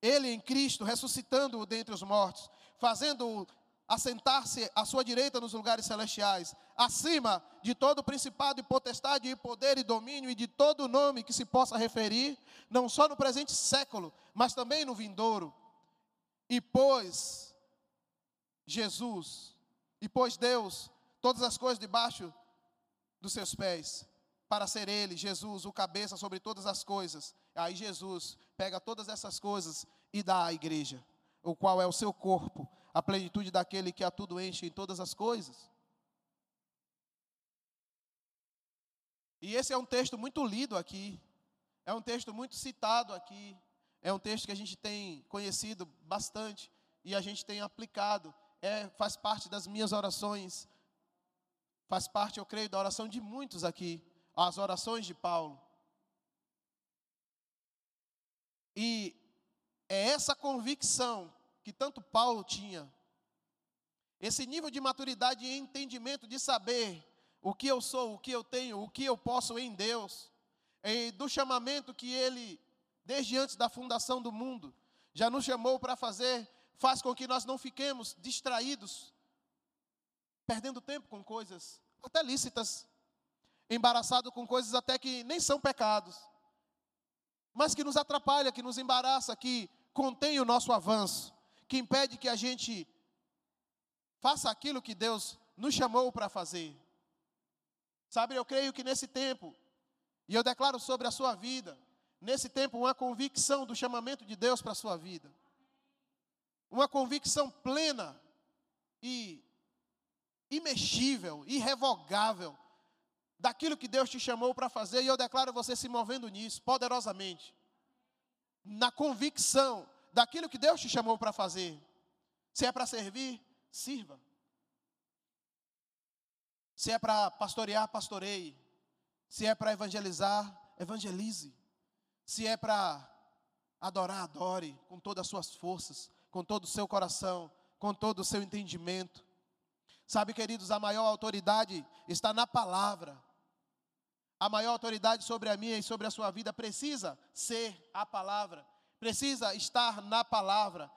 ele em Cristo, ressuscitando-o dentre os mortos, fazendo-o assentar-se à sua direita nos lugares celestiais, acima de todo principado e potestade e poder e domínio e de todo nome que se possa referir, não só no presente século, mas também no vindouro. E pôs Jesus, e pôs Deus, todas as coisas debaixo dos seus pés, para ser Ele, Jesus, o cabeça sobre todas as coisas. Aí Jesus pega todas essas coisas e dá à igreja, o qual é o seu corpo a plenitude daquele que a tudo enche em todas as coisas. E esse é um texto muito lido aqui, é um texto muito citado aqui, é um texto que a gente tem conhecido bastante e a gente tem aplicado, é, faz parte das minhas orações, faz parte, eu creio, da oração de muitos aqui, as orações de Paulo. E é essa convicção que tanto Paulo tinha. Esse nível de maturidade e entendimento de saber o que eu sou, o que eu tenho, o que eu posso em Deus, e do chamamento que Ele, desde antes da fundação do mundo, já nos chamou para fazer, faz com que nós não fiquemos distraídos, perdendo tempo com coisas até lícitas, embaraçado com coisas até que nem são pecados, mas que nos atrapalha, que nos embaraça, que contém o nosso avanço que impede que a gente faça aquilo que Deus nos chamou para fazer. Sabe, eu creio que nesse tempo, e eu declaro sobre a sua vida, nesse tempo, uma convicção do chamamento de Deus para a sua vida. Uma convicção plena e imexível, irrevogável, daquilo que Deus te chamou para fazer, e eu declaro você se movendo nisso, poderosamente. Na convicção daquilo que Deus te chamou para fazer. Se é para servir, sirva. Se é para pastorear, pastoreie. Se é para evangelizar, evangelize. Se é para adorar, adore com todas as suas forças, com todo o seu coração, com todo o seu entendimento. Sabe, queridos, a maior autoridade está na palavra. A maior autoridade sobre a minha e sobre a sua vida precisa ser a palavra precisa estar na palavra.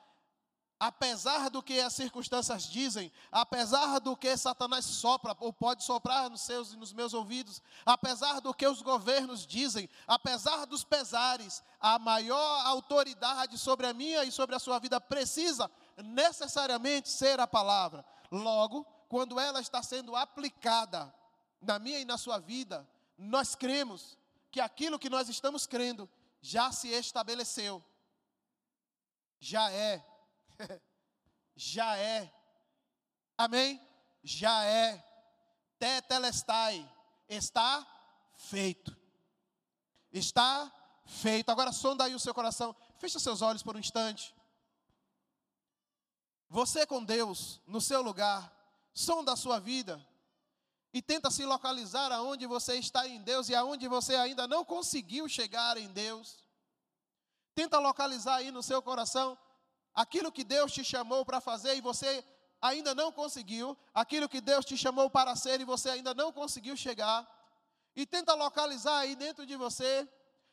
Apesar do que as circunstâncias dizem, apesar do que Satanás sopra ou pode soprar nos seus e nos meus ouvidos, apesar do que os governos dizem, apesar dos pesares, a maior autoridade sobre a minha e sobre a sua vida precisa necessariamente ser a palavra. Logo, quando ela está sendo aplicada na minha e na sua vida, nós cremos que aquilo que nós estamos crendo já se estabeleceu já é. *laughs* já é. Amém? Já é. Tetelestai. Está feito. Está feito. Agora sonda aí o seu coração. Feche seus olhos por um instante. Você com Deus no seu lugar, sonda a sua vida e tenta se localizar aonde você está em Deus e aonde você ainda não conseguiu chegar em Deus. Tenta localizar aí no seu coração aquilo que Deus te chamou para fazer e você ainda não conseguiu, aquilo que Deus te chamou para ser e você ainda não conseguiu chegar. E tenta localizar aí dentro de você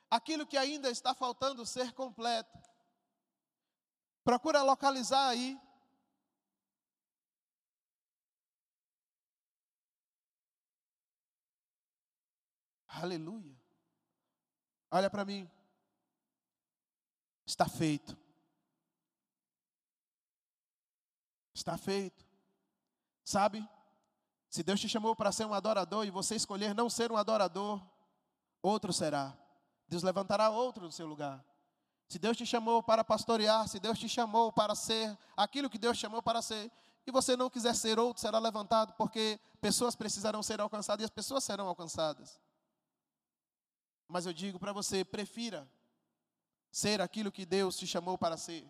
aquilo que ainda está faltando ser completo. Procura localizar aí Aleluia. Olha para mim. Está feito. Está feito. Sabe? Se Deus te chamou para ser um adorador e você escolher não ser um adorador, outro será. Deus levantará outro no seu lugar. Se Deus te chamou para pastorear, se Deus te chamou para ser aquilo que Deus chamou para ser, e você não quiser ser outro, será levantado, porque pessoas precisarão ser alcançadas e as pessoas serão alcançadas. Mas eu digo para você, prefira ser aquilo que Deus te chamou para ser.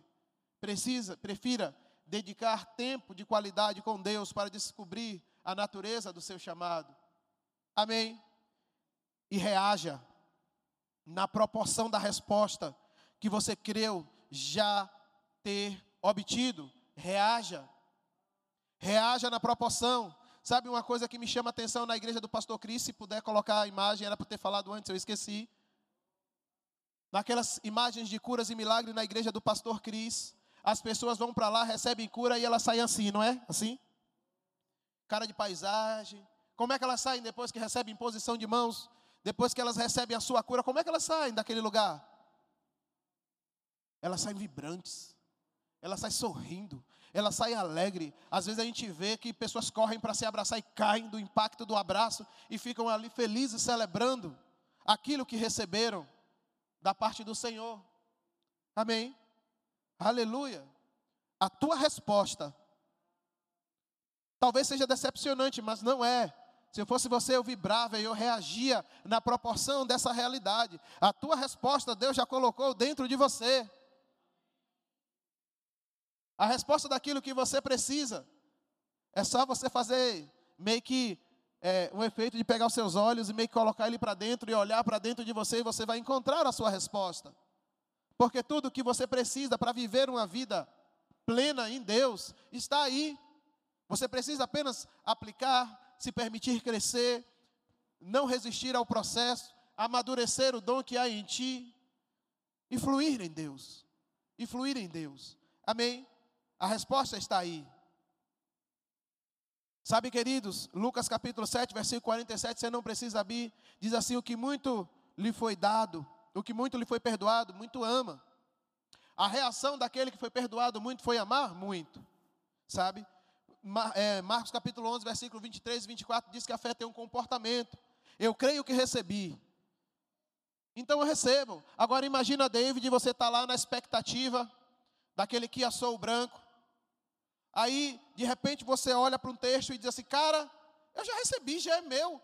Precisa, prefira dedicar tempo de qualidade com Deus para descobrir a natureza do seu chamado. Amém. E reaja na proporção da resposta que você creu já ter obtido. Reaja. Reaja na proporção. Sabe uma coisa que me chama a atenção na igreja do pastor Cris, se puder colocar a imagem, era para ter falado antes, eu esqueci. Naquelas imagens de curas e milagres na igreja do pastor Cris, as pessoas vão para lá, recebem cura e elas saem assim, não é? Assim? Cara de paisagem. Como é que elas saem depois que recebem imposição de mãos? Depois que elas recebem a sua cura, como é que elas saem daquele lugar? Elas saem vibrantes. Elas saem sorrindo ela sai alegre. Às vezes a gente vê que pessoas correm para se abraçar e caem do impacto do abraço e ficam ali felizes celebrando aquilo que receberam da parte do Senhor. Amém? Aleluia. A tua resposta talvez seja decepcionante, mas não é. Se eu fosse você, eu vibrava e eu reagia na proporção dessa realidade. A tua resposta Deus já colocou dentro de você a resposta daquilo que você precisa. É só você fazer meio que é, um efeito de pegar os seus olhos e meio que colocar ele para dentro e olhar para dentro de você e você vai encontrar a sua resposta. Porque tudo que você precisa para viver uma vida plena em Deus está aí. Você precisa apenas aplicar, se permitir crescer, não resistir ao processo, amadurecer o dom que há em ti e fluir em Deus. E fluir em Deus. Amém? A resposta está aí. Sabe, queridos, Lucas capítulo 7, versículo 47, você não precisa abrir, diz assim: o que muito lhe foi dado, o que muito lhe foi perdoado, muito ama. A reação daquele que foi perdoado muito foi amar muito, sabe? É, Marcos capítulo 11, versículo 23 e 24 diz que a fé tem um comportamento. Eu creio que recebi. Então eu recebo. Agora imagina, David, você está lá na expectativa daquele que assou o branco. Aí, de repente, você olha para um texto e diz assim: Cara, eu já recebi, já é meu.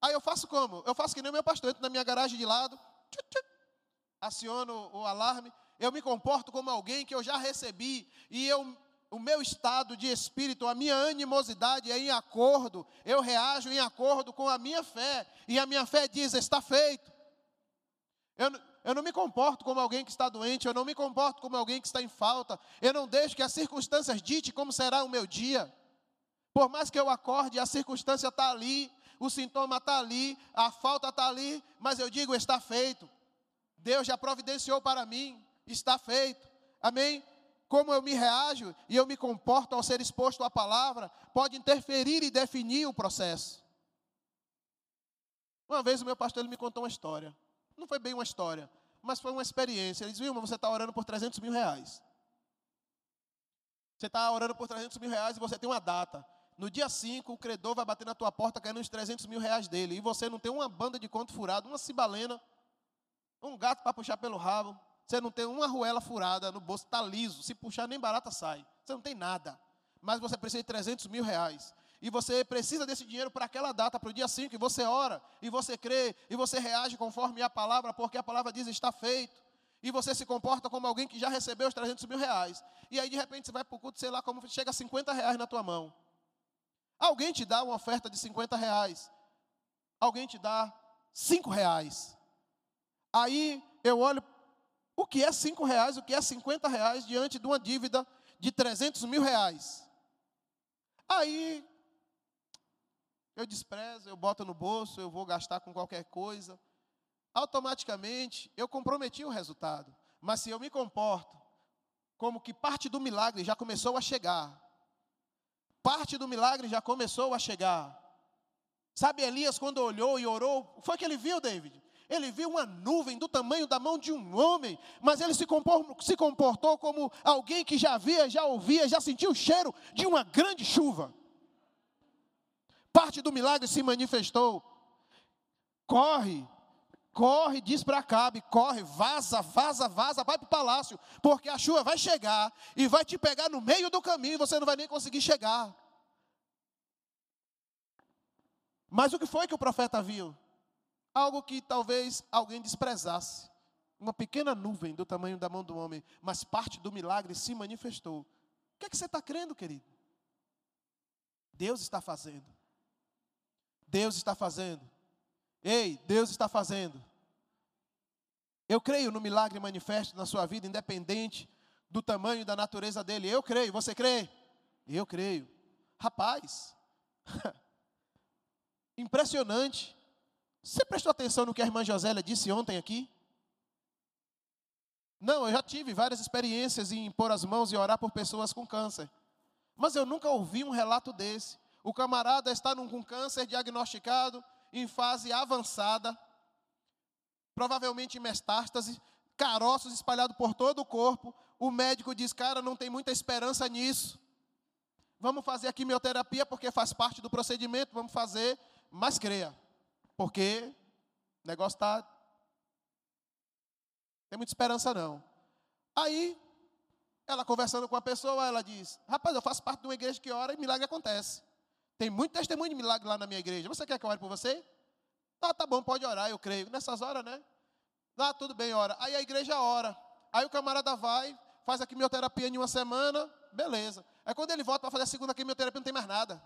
Aí eu faço como? Eu faço que nem o meu pastor, entro na minha garagem de lado, tchut, tchut, aciono o alarme, eu me comporto como alguém que eu já recebi, e eu, o meu estado de espírito, a minha animosidade é em acordo, eu reajo em acordo com a minha fé, e a minha fé diz: está feito. Eu, eu não me comporto como alguém que está doente, eu não me comporto como alguém que está em falta, eu não deixo que as circunstâncias ditem como será o meu dia. Por mais que eu acorde, a circunstância está ali, o sintoma está ali, a falta está ali, mas eu digo: está feito. Deus já providenciou para mim, está feito. Amém? Como eu me reajo e eu me comporto ao ser exposto à palavra, pode interferir e definir o processo. Uma vez o meu pastor ele me contou uma história. Não foi bem uma história, mas foi uma experiência. Ele disse, Vilma, você está orando por 300 mil reais. Você está orando por 300 mil reais e você tem uma data. No dia 5, o credor vai bater na tua porta querendo os 300 mil reais dele. E você não tem uma banda de conto furado, uma cibalena, um gato para puxar pelo rabo. Você não tem uma arruela furada no bolso, está liso. Se puxar, nem barata sai. Você não tem nada. Mas você precisa de 300 mil reais. E você precisa desse dinheiro para aquela data, para o dia 5, e você ora, e você crê, e você reage conforme a palavra, porque a palavra diz está feito. E você se comporta como alguém que já recebeu os 300 mil reais. E aí, de repente, você vai para o culto, sei lá, como chega a 50 reais na tua mão. Alguém te dá uma oferta de 50 reais. Alguém te dá 5 reais. Aí eu olho, o que é 5 reais, o que é 50 reais diante de uma dívida de 300 mil reais. Aí eu desprezo, eu boto no bolso, eu vou gastar com qualquer coisa. Automaticamente eu comprometi o resultado. Mas se eu me comporto como que parte do milagre já começou a chegar, parte do milagre já começou a chegar. Sabe Elias quando olhou e orou, foi que ele viu, David? Ele viu uma nuvem do tamanho da mão de um homem, mas ele se comportou, se comportou como alguém que já via, já ouvia, já sentiu o cheiro de uma grande chuva. Parte do milagre se manifestou. Corre, corre, diz para Acabe, corre, vaza, vaza, vaza, vai para o palácio, porque a chuva vai chegar e vai te pegar no meio do caminho e você não vai nem conseguir chegar. Mas o que foi que o profeta viu? algo que talvez alguém desprezasse. Uma pequena nuvem do tamanho da mão do homem, mas parte do milagre se manifestou. O que é que você está crendo, querido? Deus está fazendo. Deus está fazendo. Ei, Deus está fazendo. Eu creio no milagre manifesto na sua vida, independente do tamanho e da natureza dele. Eu creio. Você crê? Eu creio. Rapaz, *laughs* impressionante. Você prestou atenção no que a irmã Josélia disse ontem aqui? Não, eu já tive várias experiências em pôr as mãos e orar por pessoas com câncer. Mas eu nunca ouvi um relato desse. O camarada está com câncer diagnosticado em fase avançada, provavelmente metástase, caroços espalhados por todo o corpo. O médico diz: Cara, não tem muita esperança nisso. Vamos fazer a quimioterapia porque faz parte do procedimento, vamos fazer, mas creia. Porque o negócio está. Tem muita esperança não. Aí, ela conversando com a pessoa, ela diz: Rapaz, eu faço parte de uma igreja que ora e milagre acontece. Tem muito testemunho de milagre lá na minha igreja. Você quer que eu ore por você? Ah, tá bom, pode orar, eu creio. Nessas horas, né? Ah, tudo bem, ora. Aí a igreja ora. Aí o camarada vai, faz a quimioterapia em uma semana, beleza. Aí quando ele volta para fazer a segunda quimioterapia, não tem mais nada.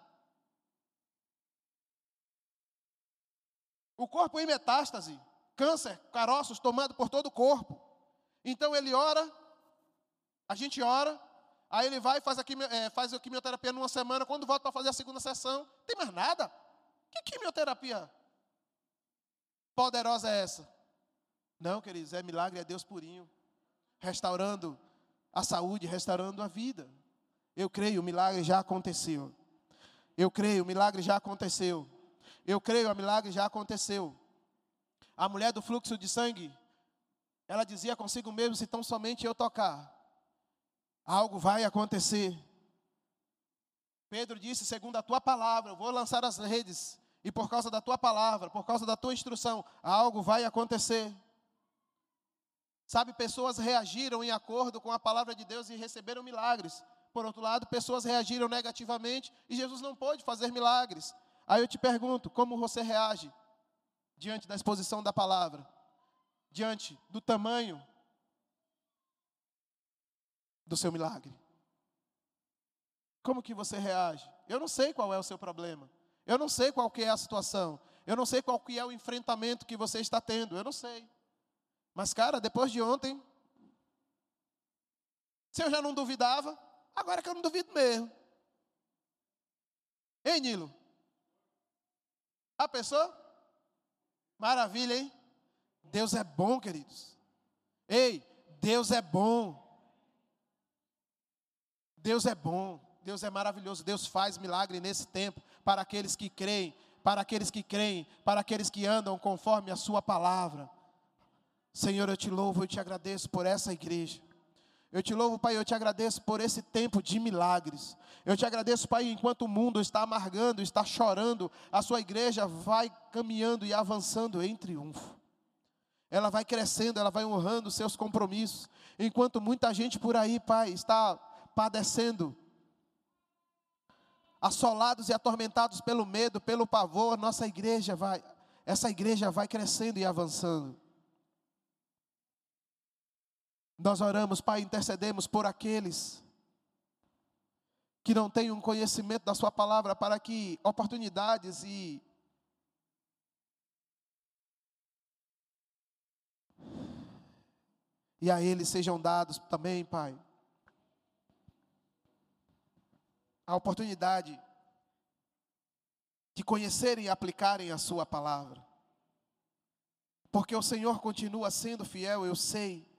O corpo em metástase, câncer, caroços tomando por todo o corpo. Então ele ora, a gente ora, aí ele vai e faz a, é, faz a quimioterapia numa semana, quando volta para fazer a segunda sessão, tem mais nada. Que quimioterapia poderosa é essa? Não, queridos, é milagre, é Deus purinho, restaurando a saúde, restaurando a vida. Eu creio, o milagre já aconteceu. Eu creio, o milagre já aconteceu. Eu creio, o milagre já aconteceu. A mulher do fluxo de sangue, ela dizia consigo mesmo: se tão somente eu tocar, algo vai acontecer. Pedro disse: segundo a tua palavra, eu vou lançar as redes, e por causa da tua palavra, por causa da tua instrução, algo vai acontecer. Sabe, pessoas reagiram em acordo com a palavra de Deus e receberam milagres. Por outro lado, pessoas reagiram negativamente e Jesus não pôde fazer milagres. Aí eu te pergunto, como você reage diante da exposição da palavra? Diante do tamanho do seu milagre? Como que você reage? Eu não sei qual é o seu problema. Eu não sei qual que é a situação. Eu não sei qual que é o enfrentamento que você está tendo. Eu não sei. Mas, cara, depois de ontem, se eu já não duvidava, agora que eu não duvido mesmo. Ei, Nilo, a pessoa? Maravilha, hein? Deus é bom, queridos. Ei, Deus é bom. Deus é bom. Deus é maravilhoso. Deus faz milagre nesse tempo para aqueles que creem, para aqueles que creem, para aqueles que andam conforme a sua palavra. Senhor, eu te louvo, eu te agradeço por essa igreja. Eu te louvo, Pai, eu te agradeço por esse tempo de milagres. Eu te agradeço, Pai, enquanto o mundo está amargando, está chorando, a sua igreja vai caminhando e avançando em triunfo. Ela vai crescendo, ela vai honrando seus compromissos. Enquanto muita gente por aí, Pai, está padecendo assolados e atormentados pelo medo, pelo pavor, nossa igreja vai, essa igreja vai crescendo e avançando. Nós oramos, Pai, intercedemos por aqueles que não têm um conhecimento da Sua palavra, para que oportunidades e e a eles sejam dados também, Pai, a oportunidade de conhecerem e aplicarem a Sua palavra. Porque o Senhor continua sendo fiel, eu sei.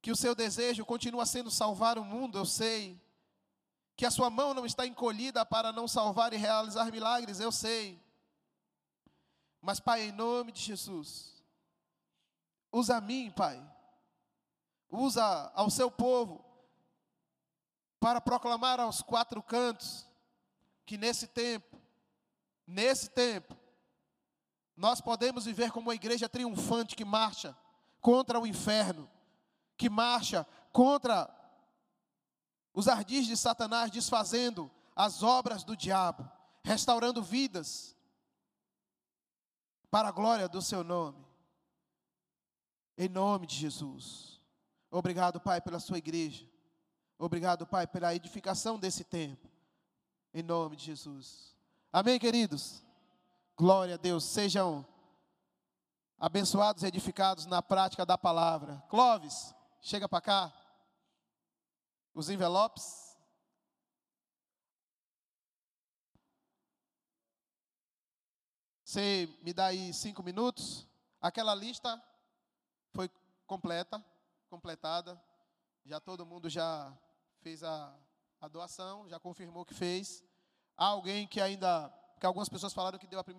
Que o seu desejo continua sendo salvar o mundo, eu sei. Que a sua mão não está encolhida para não salvar e realizar milagres, eu sei. Mas, Pai, em nome de Jesus, usa a mim, Pai. Usa ao seu povo para proclamar aos quatro cantos que nesse tempo, nesse tempo, nós podemos viver como uma igreja triunfante que marcha contra o inferno, que marcha contra os ardis de Satanás, desfazendo as obras do diabo, restaurando vidas para a glória do seu nome. Em nome de Jesus. Obrigado, Pai, pela sua igreja. Obrigado, Pai, pela edificação desse tempo. Em nome de Jesus. Amém, queridos? Glória a Deus. Sejam abençoados e edificados na prática da palavra. Clóvis, chega para cá. Os envelopes. Você me dá aí cinco minutos. Aquela lista foi completa, completada. Já todo mundo já fez a, a doação, já confirmou que fez. Há alguém que ainda, que algumas pessoas falaram que deu a primeira